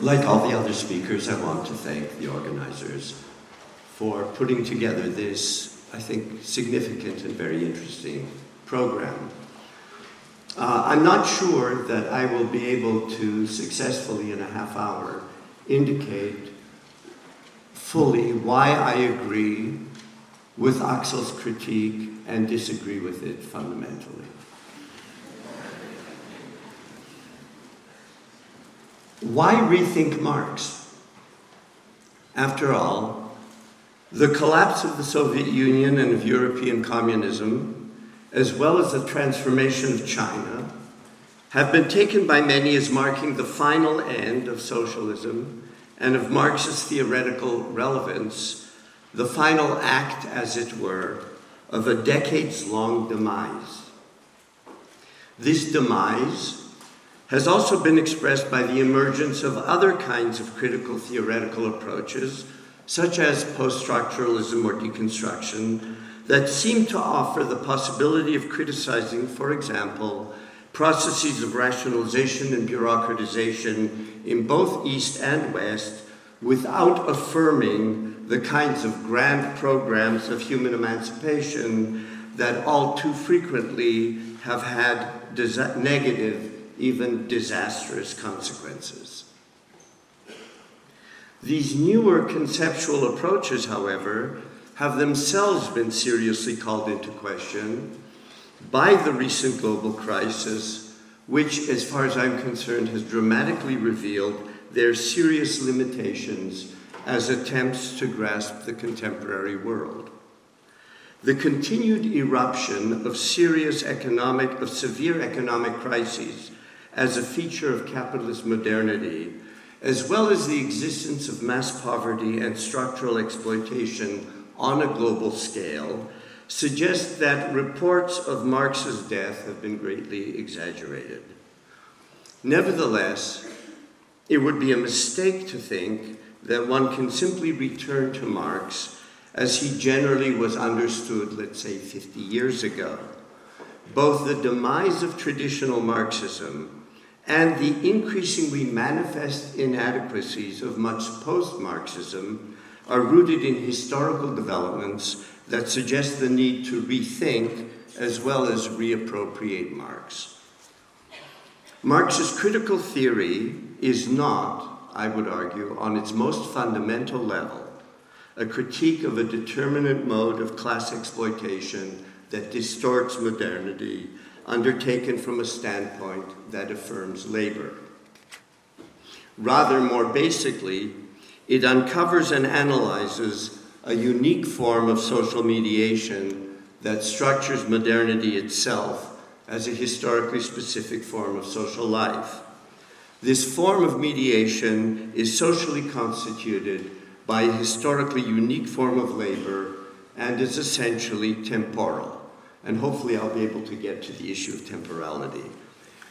Like all the other speakers, I want to thank the organizers for putting together this, I think, significant and very interesting program. Uh, I'm not sure that I will be able to successfully, in a half hour, indicate fully why I agree with Axel's critique and disagree with it fundamentally. Why rethink Marx? After all, the collapse of the Soviet Union and of European communism, as well as the transformation of China, have been taken by many as marking the final end of socialism and of Marx's theoretical relevance, the final act, as it were, of a decades long demise. This demise has also been expressed by the emergence of other kinds of critical theoretical approaches, such as post structuralism or deconstruction, that seem to offer the possibility of criticizing, for example, processes of rationalization and bureaucratization in both East and West without affirming the kinds of grand programs of human emancipation that all too frequently have had negative even disastrous consequences. These newer conceptual approaches, however, have themselves been seriously called into question by the recent global crisis, which, as far as I'm concerned, has dramatically revealed their serious limitations as attempts to grasp the contemporary world. The continued eruption of serious economic, of severe economic crises as a feature of capitalist modernity, as well as the existence of mass poverty and structural exploitation on a global scale, suggest that reports of Marx's death have been greatly exaggerated. Nevertheless, it would be a mistake to think that one can simply return to Marx as he generally was understood, let's say, 50 years ago. Both the demise of traditional Marxism and the increasingly manifest inadequacies of much post Marxism are rooted in historical developments that suggest the need to rethink as well as reappropriate Marx. Marx's critical theory is not, I would argue, on its most fundamental level, a critique of a determinate mode of class exploitation that distorts modernity undertaken from a standpoint that affirms labor. Rather, more basically, it uncovers and analyzes a unique form of social mediation that structures modernity itself as a historically specific form of social life. This form of mediation is socially constituted by a historically unique form of labor and is essentially temporal and hopefully I'll be able to get to the issue of temporality.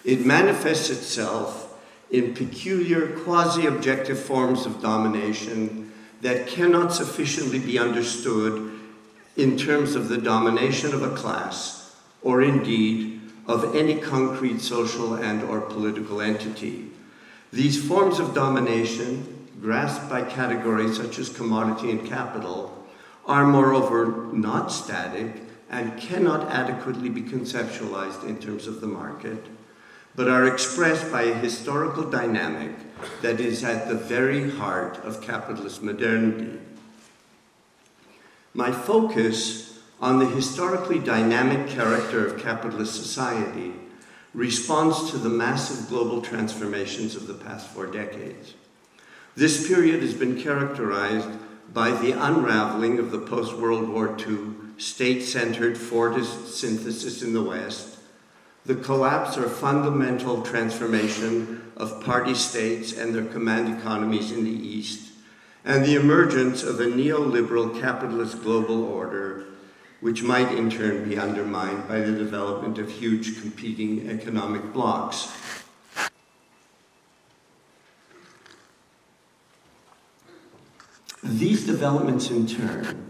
It manifests itself in peculiar quasi objective forms of domination that cannot sufficiently be understood in terms of the domination of a class or indeed of any concrete social and or political entity. These forms of domination, grasped by categories such as commodity and capital, are moreover not static and cannot adequately be conceptualized in terms of the market, but are expressed by a historical dynamic that is at the very heart of capitalist modernity. My focus on the historically dynamic character of capitalist society responds to the massive global transformations of the past four decades. This period has been characterized by the unraveling of the post World War II state centered Fordist synthesis in the West, the collapse or fundamental transformation of party states and their command economies in the East, and the emergence of a neoliberal capitalist global order, which might in turn be undermined by the development of huge competing economic blocs. These developments, in turn,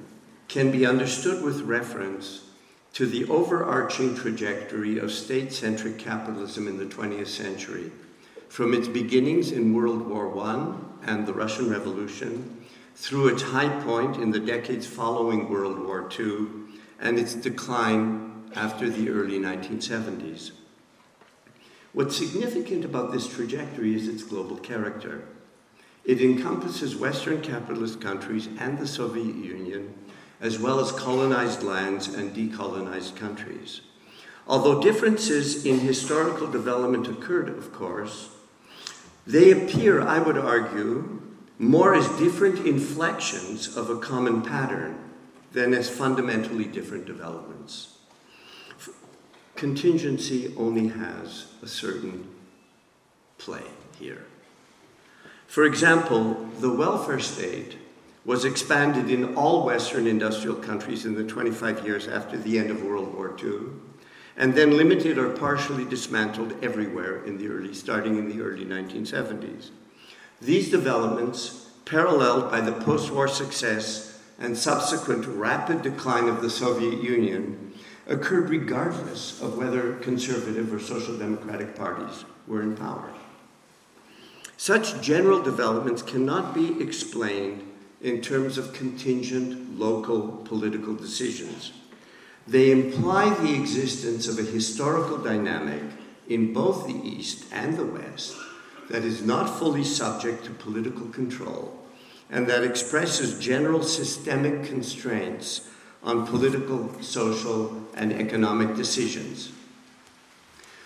can be understood with reference to the overarching trajectory of state centric capitalism in the 20th century, from its beginnings in World War I and the Russian Revolution, through its high point in the decades following World War II, and its decline after the early 1970s. What's significant about this trajectory is its global character. It encompasses Western capitalist countries and the Soviet Union, as well as colonized lands and decolonized countries. Although differences in historical development occurred, of course, they appear, I would argue, more as different inflections of a common pattern than as fundamentally different developments. Contingency only has a certain play here. For example, the welfare state was expanded in all Western industrial countries in the 25 years after the end of World War II, and then limited or partially dismantled everywhere in the early, starting in the early 1970s. These developments, paralleled by the post-war success and subsequent rapid decline of the Soviet Union, occurred regardless of whether conservative or social democratic parties were in power. Such general developments cannot be explained in terms of contingent local political decisions. They imply the existence of a historical dynamic in both the East and the West that is not fully subject to political control and that expresses general systemic constraints on political, social, and economic decisions.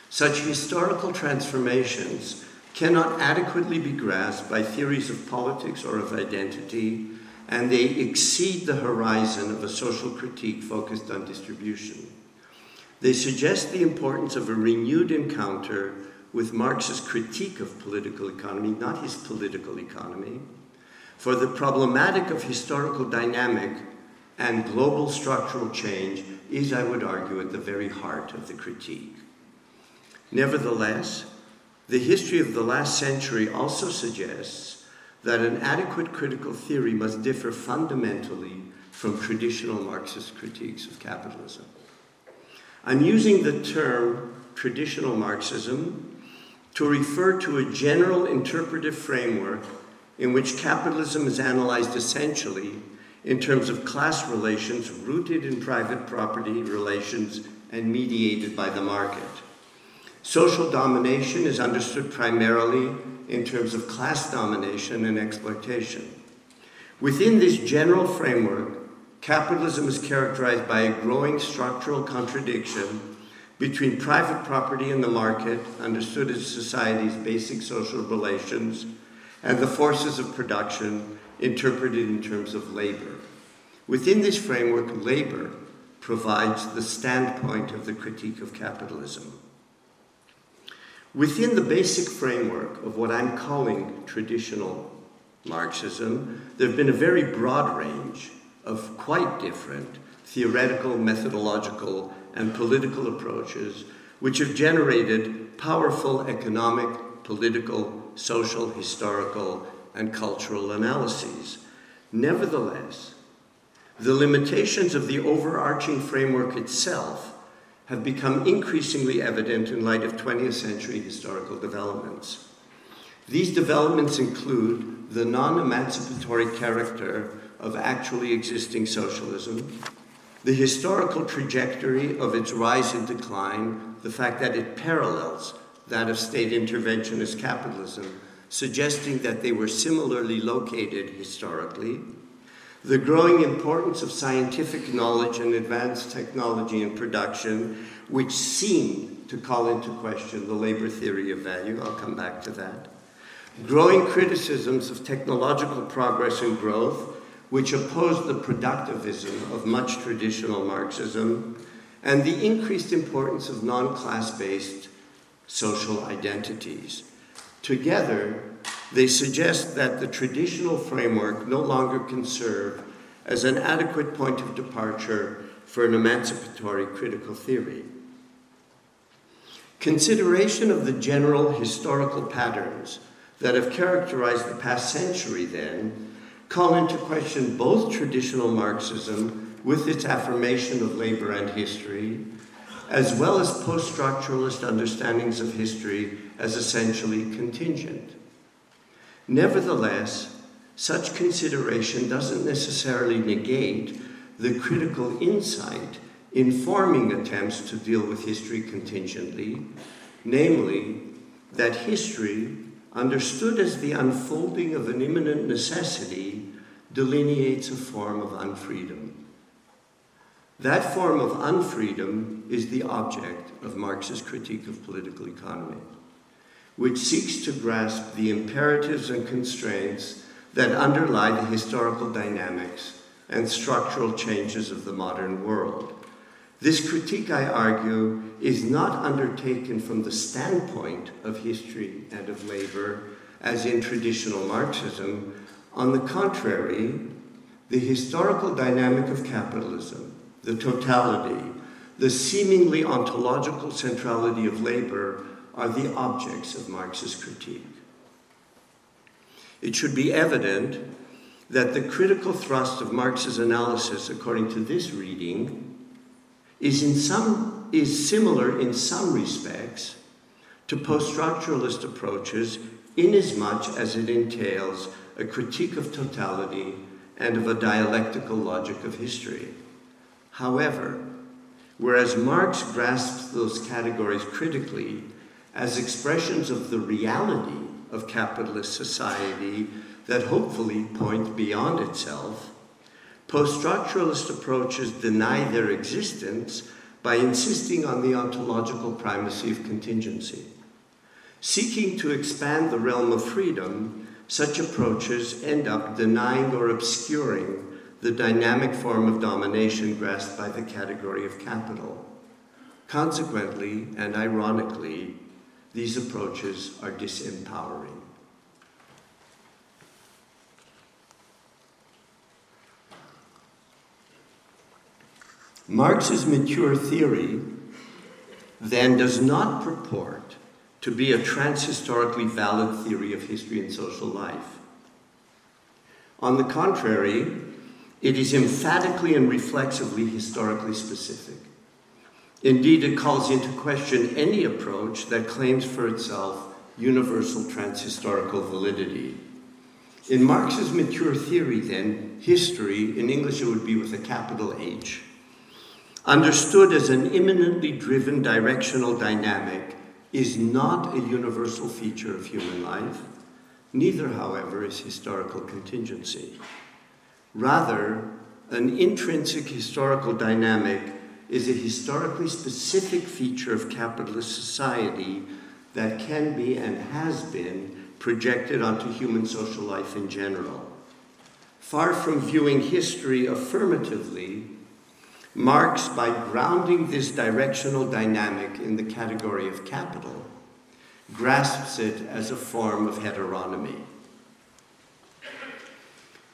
Such historical transformations cannot adequately be grasped by theories of politics or of identity, and they exceed the horizon of a social critique focused on distribution. They suggest the importance of a renewed encounter with Marx's critique of political economy, not his political economy, for the problematic of historical dynamic and global structural change is, I would argue, at the very heart of the critique. Nevertheless, the history of the last century also suggests that an adequate critical theory must differ fundamentally from traditional Marxist critiques of capitalism. I'm using the term traditional Marxism to refer to a general interpretive framework in which capitalism is analyzed essentially in terms of class relations rooted in private property relations and mediated by the market. Social domination is understood primarily in terms of class domination and exploitation. Within this general framework, capitalism is characterized by a growing structural contradiction between private property and the market, understood as society's basic social relations, and the forces of production, interpreted in terms of labor. Within this framework, labor provides the standpoint of the critique of capitalism. Within the basic framework of what I'm calling traditional Marxism, there have been a very broad range of quite different theoretical, methodological, and political approaches which have generated powerful economic, political, social, historical, and cultural analyses. Nevertheless, the limitations of the overarching framework itself have become increasingly evident in light of 20th century historical developments. These developments include the non emancipatory character of actually existing socialism, the historical trajectory of its rise and decline, the fact that it parallels that of state interventionist capitalism, suggesting that they were similarly located historically, the growing importance of scientific knowledge and advanced technology in production, which seem to call into question the labor theory of value. I'll come back to that. Growing criticisms of technological progress and growth, which oppose the productivism of much traditional Marxism, and the increased importance of non class based social identities. Together, they suggest that the traditional framework no longer can serve as an adequate point of departure for an emancipatory critical theory. Consideration of the general historical patterns that have characterized the past century, then, call into question both traditional Marxism with its affirmation of labor and history, as well as post structuralist understandings of history as essentially contingent. Nevertheless, such consideration doesn't necessarily negate the critical insight informing attempts to deal with history contingently, namely, that history, understood as the unfolding of an immanent necessity, delineates a form of unfreedom. That form of unfreedom is the object of Marx's critique of political economy, which seeks to grasp the imperatives and constraints that underlie the historical dynamics and structural changes of the modern world. This critique, I argue, is not undertaken from the standpoint of history and of labor, as in traditional Marxism. On the contrary, the historical dynamic of capitalism the totality, the seemingly ontological centrality of labor are the objects of Marx's critique. It should be evident that the critical thrust of Marx's analysis, according to this reading, is, in some, is similar in some respects to post-structuralist approaches inasmuch as it entails a critique of totality and of a dialectical logic of history. However, whereas Marx grasps those categories critically as expressions of the reality of capitalist society that hopefully point beyond itself, post structuralist approaches deny their existence by insisting on the ontological primacy of contingency. Seeking to expand the realm of freedom, such approaches end up denying or obscuring the dynamic form of domination grasped by the category of capital. Consequently, and ironically, these approaches are disempowering. Marx's mature theory then does not purport to be a transhistorically valid theory of history and social life. On the contrary, it is emphatically and reflexively historically specific. Indeed, it calls into question any approach that claims for itself universal transhistorical validity. In Marx's mature theory, then, history, in English it would be with a capital H, understood as an immanently driven directional dynamic, is not a universal feature of human life. Neither, however, is historical contingency. Rather, an intrinsic historical dynamic is a historically specific feature of capitalist society that can be and has been projected onto human social life in general. Far from viewing history affirmatively, Marx, by grounding this directional dynamic in the category of capital, grasps it as a form of heteronomy.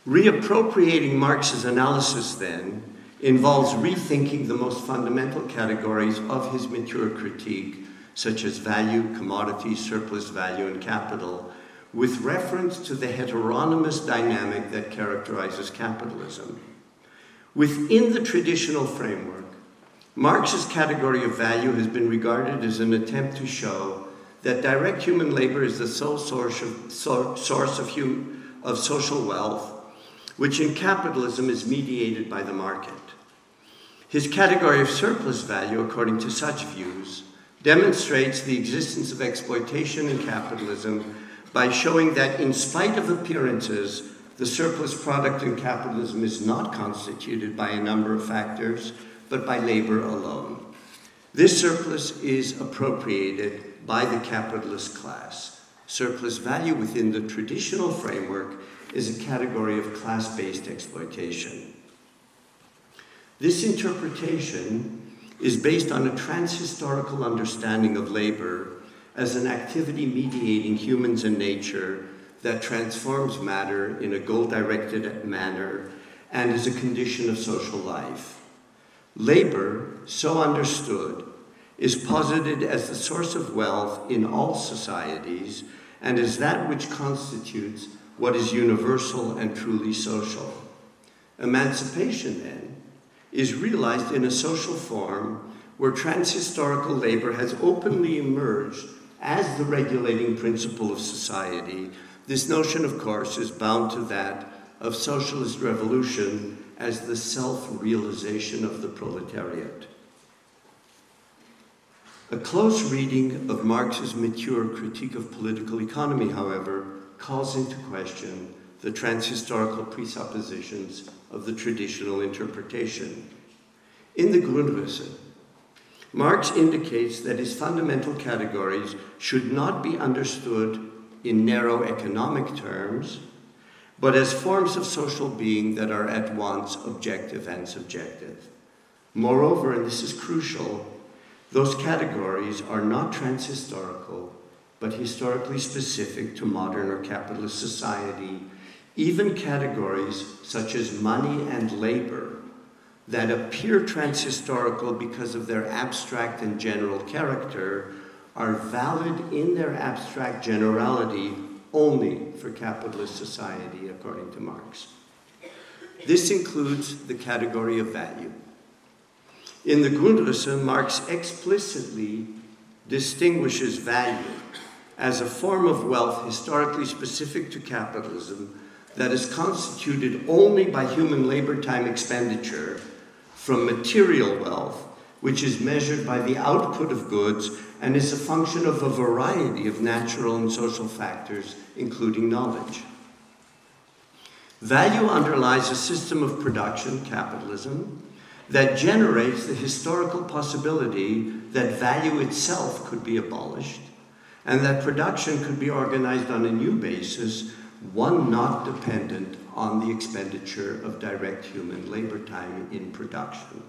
Reappropriating Marx's analysis, then, involves rethinking the most fundamental categories of his mature critique, such as value, commodity, surplus value, and capital, with reference to the heteronomous dynamic that characterizes capitalism. Within the traditional framework, Marx's category of value has been regarded as an attempt to show that direct human labor is the sole source of, source of, hum, of social wealth which in capitalism is mediated by the market. His category of surplus value, according to such views, demonstrates the existence of exploitation in capitalism by showing that, in spite of appearances, the surplus product in capitalism is not constituted by a number of factors, but by labor alone. This surplus is appropriated by the capitalist class. Surplus value within the traditional framework is a category of class based exploitation. This interpretation is based on a transhistorical understanding of labor as an activity mediating humans and nature that transforms matter in a goal directed manner and is a condition of social life. Labor, so understood, is posited as the source of wealth in all societies and is that which constitutes what is universal and truly social. Emancipation, then, is realized in a social form where transhistorical labor has openly emerged as the regulating principle of society, this notion, of course, is bound to that of socialist revolution as the self realization of the proletariat. A close reading of Marx's mature critique of political economy, however, calls into question the transhistorical presuppositions of the traditional interpretation. In the Grundrisse, Marx indicates that his fundamental categories should not be understood in narrow economic terms, but as forms of social being that are at once objective and subjective. Moreover, and this is crucial, those categories are not transhistorical, but historically specific to modern or capitalist society. Even categories such as money and labor that appear transhistorical because of their abstract and general character are valid in their abstract generality only for capitalist society, according to Marx. This includes the category of value. In the Grundrisse, Marx explicitly distinguishes value as a form of wealth historically specific to capitalism that is constituted only by human labor time expenditure from material wealth, which is measured by the output of goods and is a function of a variety of natural and social factors, including knowledge. Value underlies a system of production, capitalism, that generates the historical possibility that value itself could be abolished and that production could be organized on a new basis, one not dependent on the expenditure of direct human labor time in production.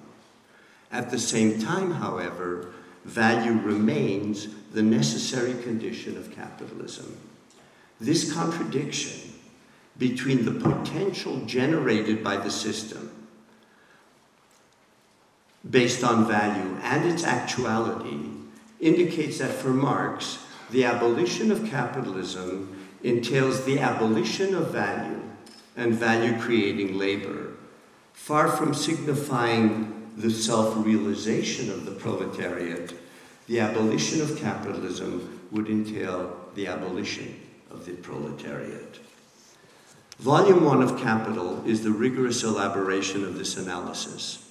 At the same time, however, value remains the necessary condition of capitalism. This contradiction between the potential generated by the system based on value and its actuality indicates that for Marx, the abolition of capitalism entails the abolition of value and value creating labor, far from signifying the self realization of the proletariat, the abolition of capitalism would entail the abolition of the proletariat. Volume one of Capital is the rigorous elaboration of this analysis.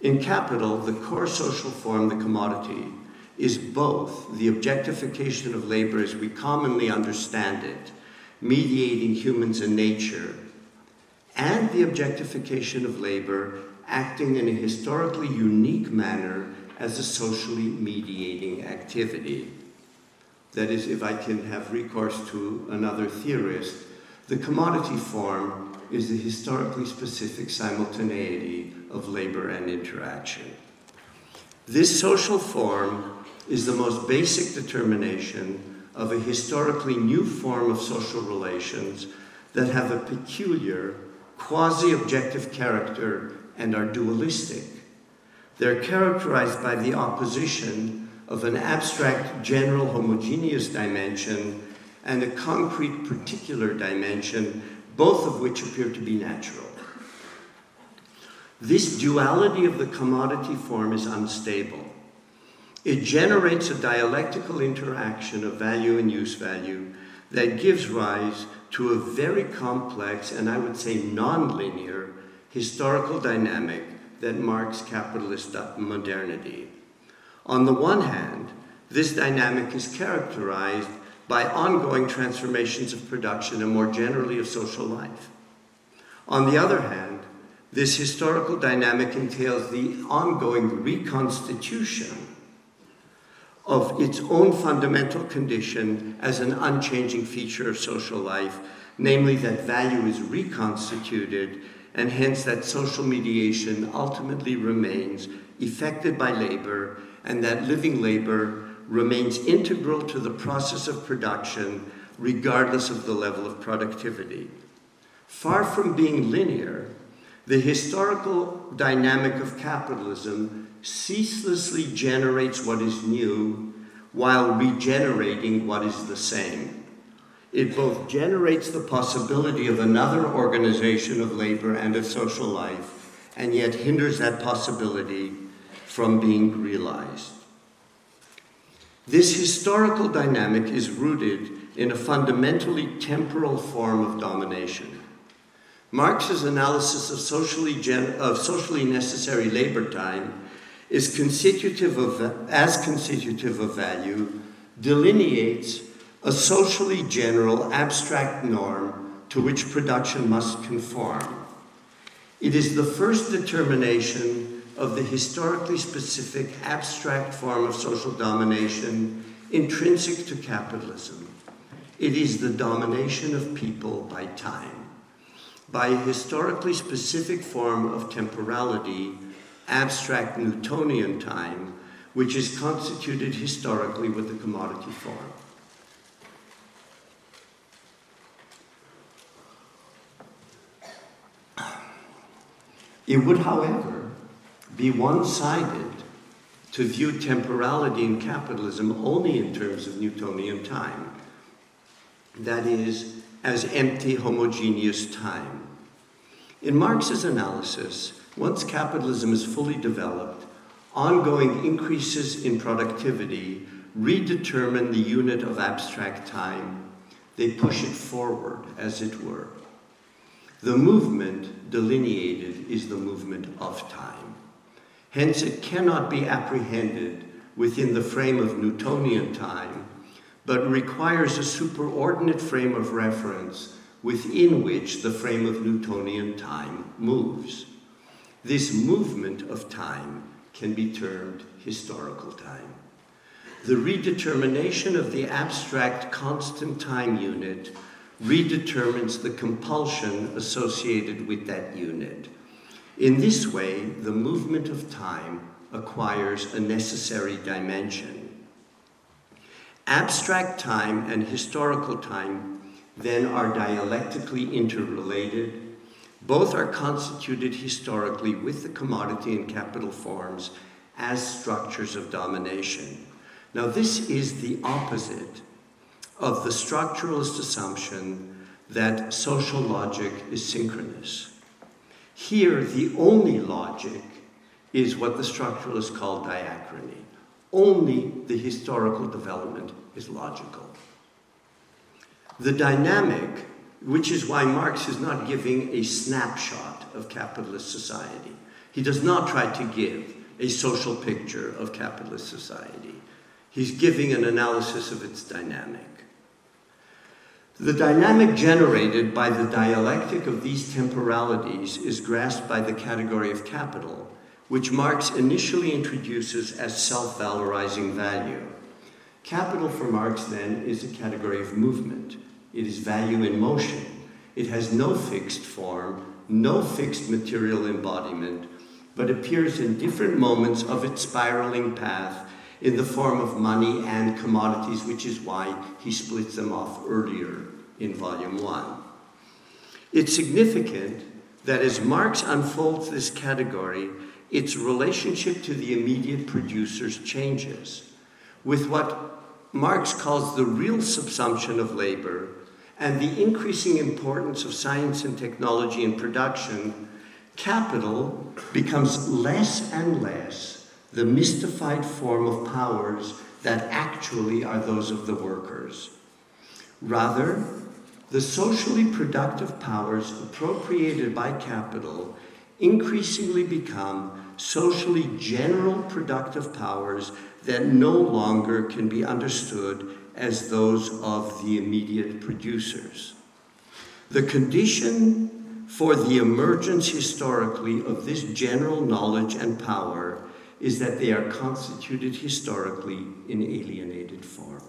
In Capital, the core social form, the commodity, is both the objectification of labor as we commonly understand it, mediating humans and nature, and the objectification of labor acting in a historically unique manner as a socially mediating activity. That is, if I can have recourse to another theorist, the commodity form is the historically specific simultaneity of labor and interaction. This social form is the most basic determination of a historically new form of social relations that have a peculiar, quasi objective character and are dualistic. They're characterized by the opposition of an abstract general homogeneous dimension and a concrete particular dimension, both of which appear to be natural. This duality of the commodity form is unstable. It generates a dialectical interaction of value and use value that gives rise to a very complex and I would say nonlinear historical dynamic that marks capitalist modernity. On the one hand, this dynamic is characterized by ongoing transformations of production and more generally of social life. On the other hand, this historical dynamic entails the ongoing reconstitution of its own fundamental condition as an unchanging feature of social life, namely that value is reconstituted and hence that social mediation ultimately remains effected by labor, and that living labor remains integral to the process of production regardless of the level of productivity. Far from being linear, the historical dynamic of capitalism ceaselessly generates what is new while regenerating what is the same. It both generates the possibility of another organization of labor and of social life, and yet hinders that possibility from being realized. This historical dynamic is rooted in a fundamentally temporal form of domination. Marx's analysis of socially, of socially necessary labor time is constitutive of, as constitutive of value, delineates a socially general abstract norm to which production must conform. It is the first determination of the historically specific abstract form of social domination intrinsic to capitalism. It is the domination of people by time, by a historically specific form of temporality, abstract Newtonian time, which is constituted historically with the commodity form. It would, however, be one sided to view temporality in capitalism only in terms of Newtonian time. That is, as empty, homogeneous time. In Marx's analysis, once capitalism is fully developed, ongoing increases in productivity redetermine the unit of abstract time. They push it forward, as it were. The movement delineated is the movement of time. Hence, it cannot be apprehended within the frame of Newtonian time, but requires a superordinate frame of reference within which the frame of Newtonian time moves. This movement of time can be termed historical time. The redetermination of the abstract constant time unit redetermines the compulsion associated with that unit. In this way, the movement of time acquires a necessary dimension. Abstract time and historical time then are dialectically interrelated. Both are constituted historically with the commodity and capital forms as structures of domination. Now, this is the opposite of the structuralist assumption that social logic is synchronous. Here, the only logic is what the structuralists call diachrony. Only the historical development is logical. The dynamic, which is why Marx is not giving a snapshot of capitalist society, he does not try to give a social picture of capitalist society. He's giving an analysis of its dynamic. The dynamic generated by the dialectic of these temporalities is grasped by the category of capital, which Marx initially introduces as self valorizing value. Capital for Marx, then, is a category of movement. It is value in motion. It has no fixed form, no fixed material embodiment, but appears in different moments of its spiraling path in the form of money and commodities, which is why he splits them off earlier in Volume 1. It's significant that as Marx unfolds this category, its relationship to the immediate producers changes, with what Marx calls the real subsumption of labor and the increasing importance of science and technology in production, capital becomes less and less the mystified form of powers that actually are those of the workers. Rather, the socially productive powers appropriated by capital increasingly become socially general productive powers that no longer can be understood as those of the immediate producers. The condition for the emergence historically of this general knowledge and power is that they are constituted historically in alienated form.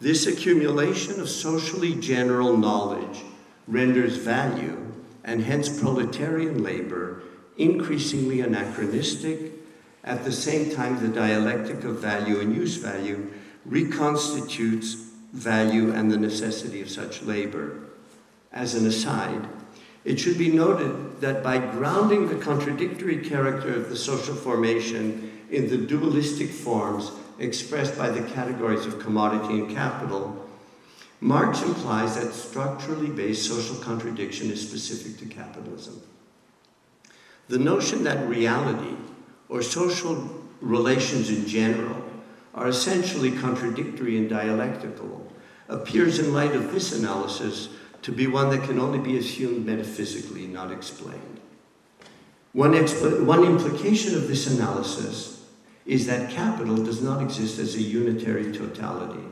This accumulation of socially general knowledge renders value, and hence proletarian labor, increasingly anachronistic. At the same time, the dialectic of value and use value reconstitutes value and the necessity of such labor. As an aside, it should be noted that by grounding the contradictory character of the social formation in the dualistic forms expressed by the categories of commodity and capital, Marx implies that structurally based social contradiction is specific to capitalism. The notion that reality, or social relations in general are essentially contradictory and dialectical appears in light of this analysis to be one that can only be assumed metaphysically, not explained. One, expl- one implication of this analysis is that capital does not exist as a unitary totality,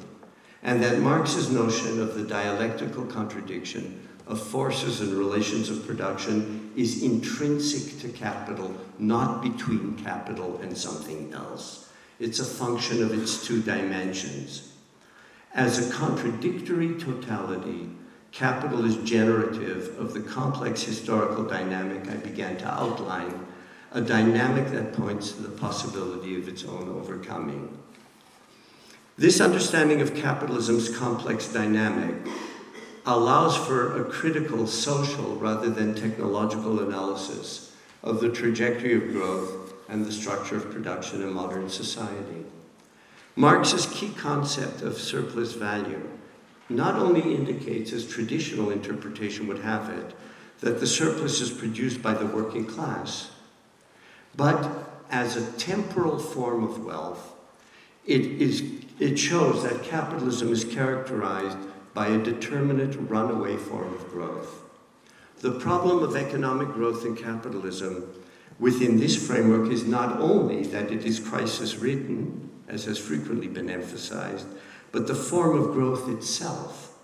and that Marx's notion of the dialectical contradiction of forces and relations of production is intrinsic to capital, not between capital and something else. It's a function of its two dimensions. As a contradictory totality, capital is generative of the complex historical dynamic I began to outline, a dynamic that points to the possibility of its own overcoming. This understanding of capitalism's complex dynamic allows for a critical social rather than technological analysis of the trajectory of growth and the structure of production in modern society. Marx's key concept of surplus value not only indicates, as traditional interpretation would have it, that the surplus is produced by the working class, but as a temporal form of wealth, it, is, it shows that capitalism is characterized by a determinate runaway form of growth. The problem of economic growth in capitalism within this framework is not only that it is crisis ridden, as has frequently been emphasized, but the form of growth itself,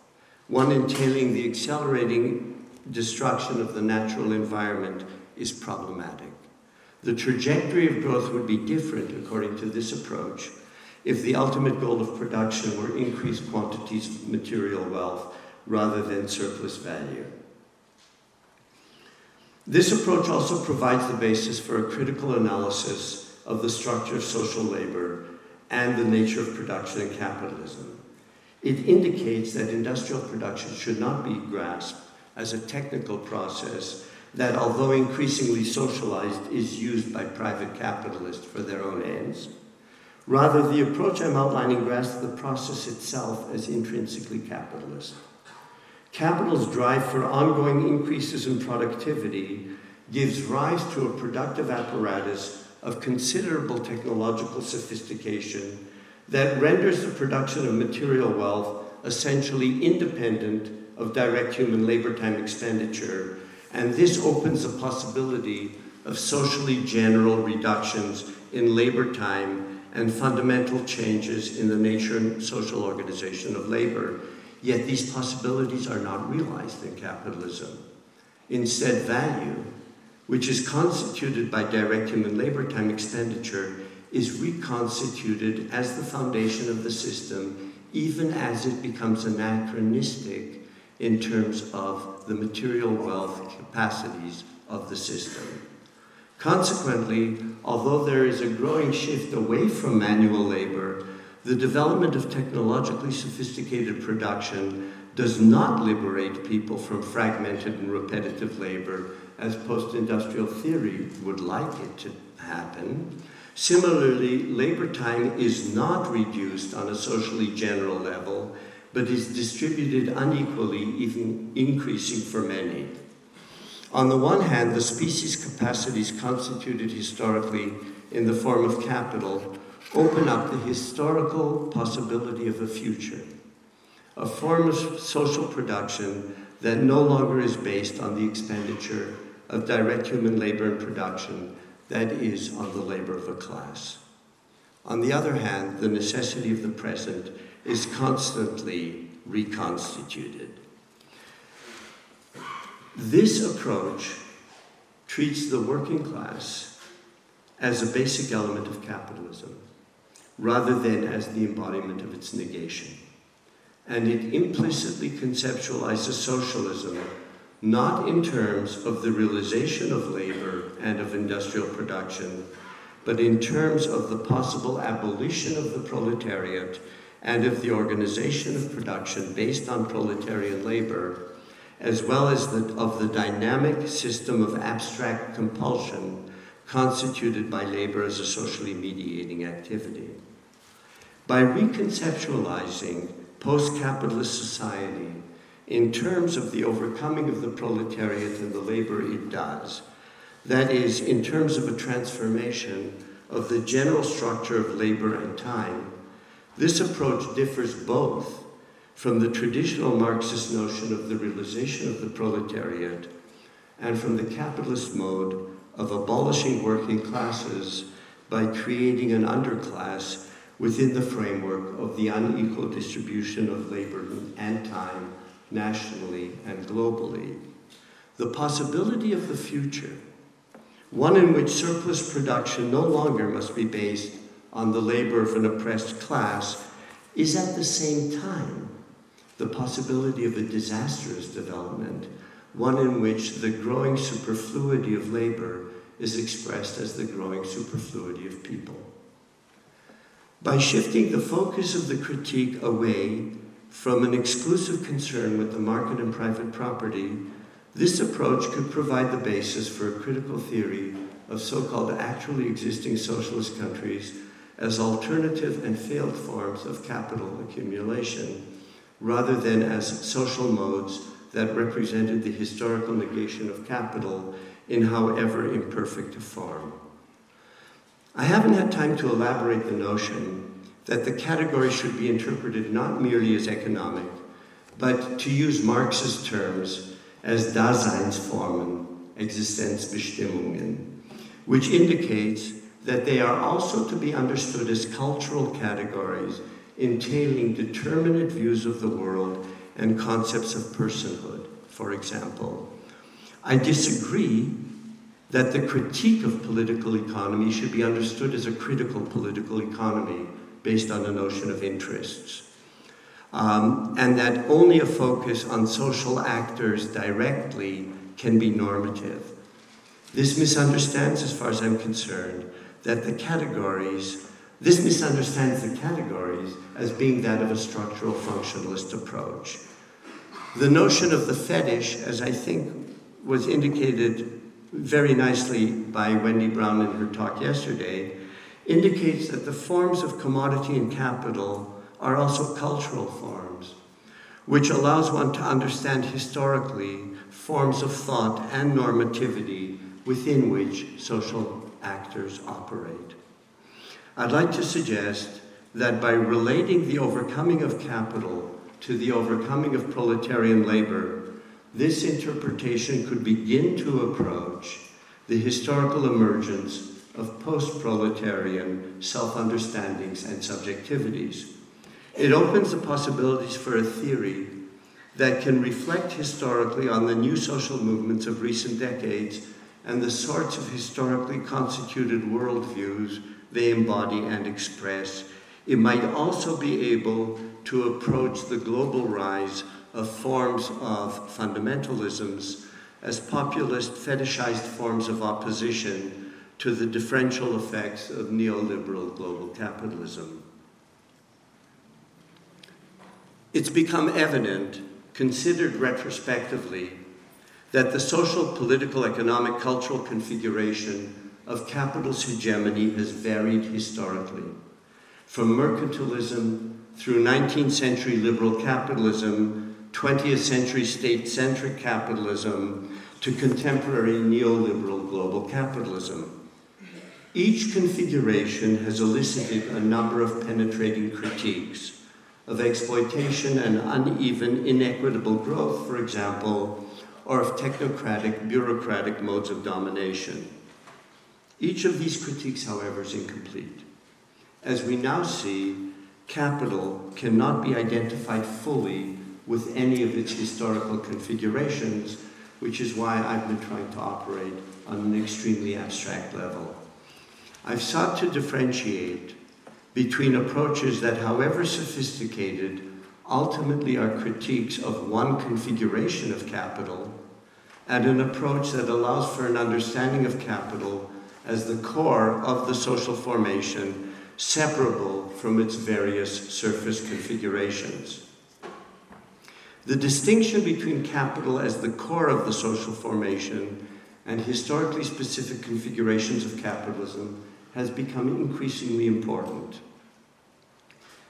one entailing the accelerating destruction of the natural environment, is problematic. The trajectory of growth would be different, according to this approach, if the ultimate goal of production were increased quantities of material wealth rather than surplus value. This approach also provides the basis for a critical analysis of the structure of social labor and the nature of production in capitalism. It indicates that industrial production should not be grasped as a technical process that, although increasingly socialized, is used by private capitalists for their own ends. Rather, the approach I'm outlining grasps the process itself as intrinsically capitalist. Capital's drive for ongoing increases in productivity gives rise to a productive apparatus of considerable technological sophistication that renders the production of material wealth essentially independent of direct human labor time expenditure, and this opens the possibility of socially general reductions in labor time and fundamental changes in the nature and social organization of labor. Yet these possibilities are not realized in capitalism. Instead, value, which is constituted by direct human labor time expenditure, is reconstituted as the foundation of the system, even as it becomes anachronistic in terms of the material wealth capacities of the system. Consequently, although there is a growing shift away from manual labor, the development of technologically sophisticated production does not liberate people from fragmented and repetitive labor as post industrial theory would like it to happen. Similarly, labor time is not reduced on a socially general level, but is distributed unequally, even increasing for many. On the one hand, the species capacities constituted historically in the form of capital open up the historical possibility of a future, a form of social production that no longer is based on the expenditure of direct human labor and production that is on the labor of a class. On the other hand, the necessity of the present is constantly reconstituted. This approach treats the working class as a basic element of capitalism rather than as the embodiment of its negation. And it implicitly conceptualizes socialism not in terms of the realization of labor and of industrial production, but in terms of the possible abolition of the proletariat and of the organization of production based on proletarian labor, as well as the, of the dynamic system of abstract compulsion constituted by labor as a socially mediating activity. By reconceptualizing post capitalist society in terms of the overcoming of the proletariat and the labor it does, that is, in terms of a transformation of the general structure of labor and time, this approach differs both from the traditional Marxist notion of the realization of the proletariat and from the capitalist mode of abolishing working classes by creating an underclass within the framework of the unequal distribution of labor and time nationally and globally. The possibility of the future, one in which surplus production no longer must be based on the labor of an oppressed class, is at the same time the possibility of a disastrous development, one in which the growing superfluity of labor is expressed as the growing superfluity of people. By shifting the focus of the critique away from an exclusive concern with the market and private property, this approach could provide the basis for a critical theory of so called actually existing socialist countries as alternative and failed forms of capital accumulation, rather than as social modes that represented the historical negation of capital in however imperfect a form. I haven't had time to elaborate the notion that the category should be interpreted not merely as economic, but to use Marx's terms, as Daseinsformen, Existenzbestimmungen, which indicates that they are also to be understood as cultural categories entailing determinate views of the world and concepts of personhood, for example. I disagree that the critique of political economy should be understood as a critical political economy based on a notion of interests. Um, and that only a focus on social actors directly can be normative. This misunderstands, as far as I'm concerned, that the categories, this misunderstands the categories as being that of a structural functionalist approach. The notion of the fetish, as I think was indicated very nicely by Wendy Brown in her talk yesterday, indicates that the forms of commodity and capital are also cultural forms, which allows one to understand historically forms of thought and normativity within which social actors operate. I'd like to suggest that by relating the overcoming of capital to the overcoming of proletarian labor, this interpretation could begin to approach the historical emergence of post proletarian self understandings and subjectivities. It opens the possibilities for a theory that can reflect historically on the new social movements of recent decades and the sorts of historically constituted worldviews they embody and express. It might also be able to approach the global rise of forms of fundamentalisms as populist, fetishized forms of opposition to the differential effects of neoliberal global capitalism. It's become evident, considered retrospectively, that the social, political, economic, cultural configuration of capital's hegemony has varied historically. From mercantilism through 19th century liberal capitalism 20th century state centric capitalism to contemporary neoliberal global capitalism. Each configuration has elicited a number of penetrating critiques of exploitation and uneven, inequitable growth, for example, or of technocratic, bureaucratic modes of domination. Each of these critiques, however, is incomplete. As we now see, capital cannot be identified fully with any of its historical configurations, which is why I've been trying to operate on an extremely abstract level. I've sought to differentiate between approaches that, however sophisticated, ultimately are critiques of one configuration of capital, and an approach that allows for an understanding of capital as the core of the social formation, separable from its various surface configurations. The distinction between capital as the core of the social formation and historically specific configurations of capitalism has become increasingly important.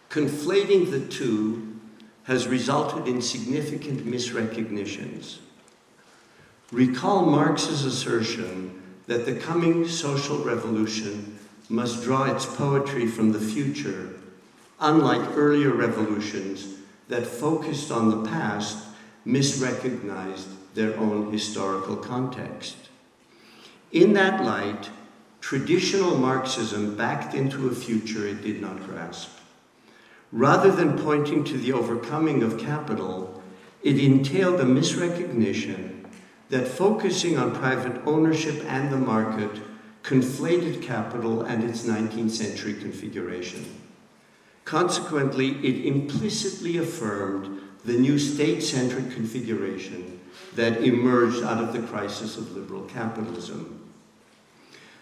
Conflating the two has resulted in significant misrecognitions. Recall Marx's assertion that the coming social revolution must draw its poetry from the future, unlike earlier revolutions that focused on the past, misrecognized their own historical context. In that light, traditional Marxism backed into a future it did not grasp. Rather than pointing to the overcoming of capital, it entailed a misrecognition that focusing on private ownership and the market conflated capital and its 19th century configuration. Consequently, it implicitly affirmed the new state centric configuration that emerged out of the crisis of liberal capitalism.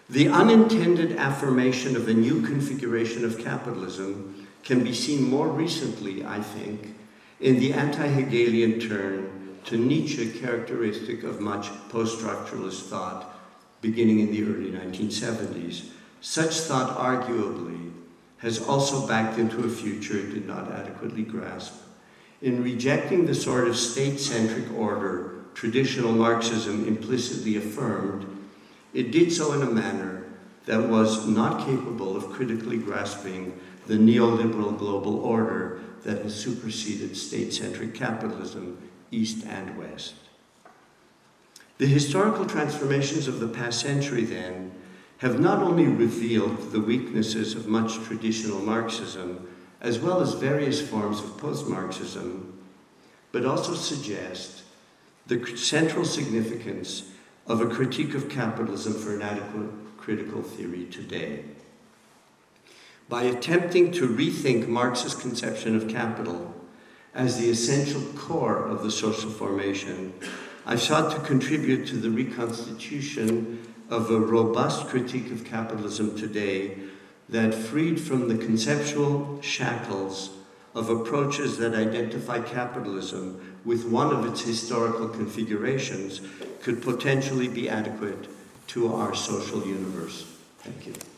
The unintended affirmation of a new configuration of capitalism can be seen more recently, I think, in the anti Hegelian turn to Nietzsche characteristic of much post structuralist thought beginning in the early 1970s. Such thought, arguably, has also backed into a future it did not adequately grasp. In rejecting the sort of state centric order traditional Marxism implicitly affirmed, it did so in a manner that was not capable of critically grasping the neoliberal global order that has superseded state centric capitalism, East and West. The historical transformations of the past century, then, have not only revealed the weaknesses of much traditional Marxism, as well as various forms of post Marxism, but also suggest the central significance of a critique of capitalism for an adequate critical theory today. By attempting to rethink Marx's conception of capital as the essential core of the social formation, I sought to contribute to the reconstitution of a robust critique of capitalism today that freed from the conceptual shackles of approaches that identify capitalism with one of its historical configurations could potentially be adequate to our social universe. Thank you.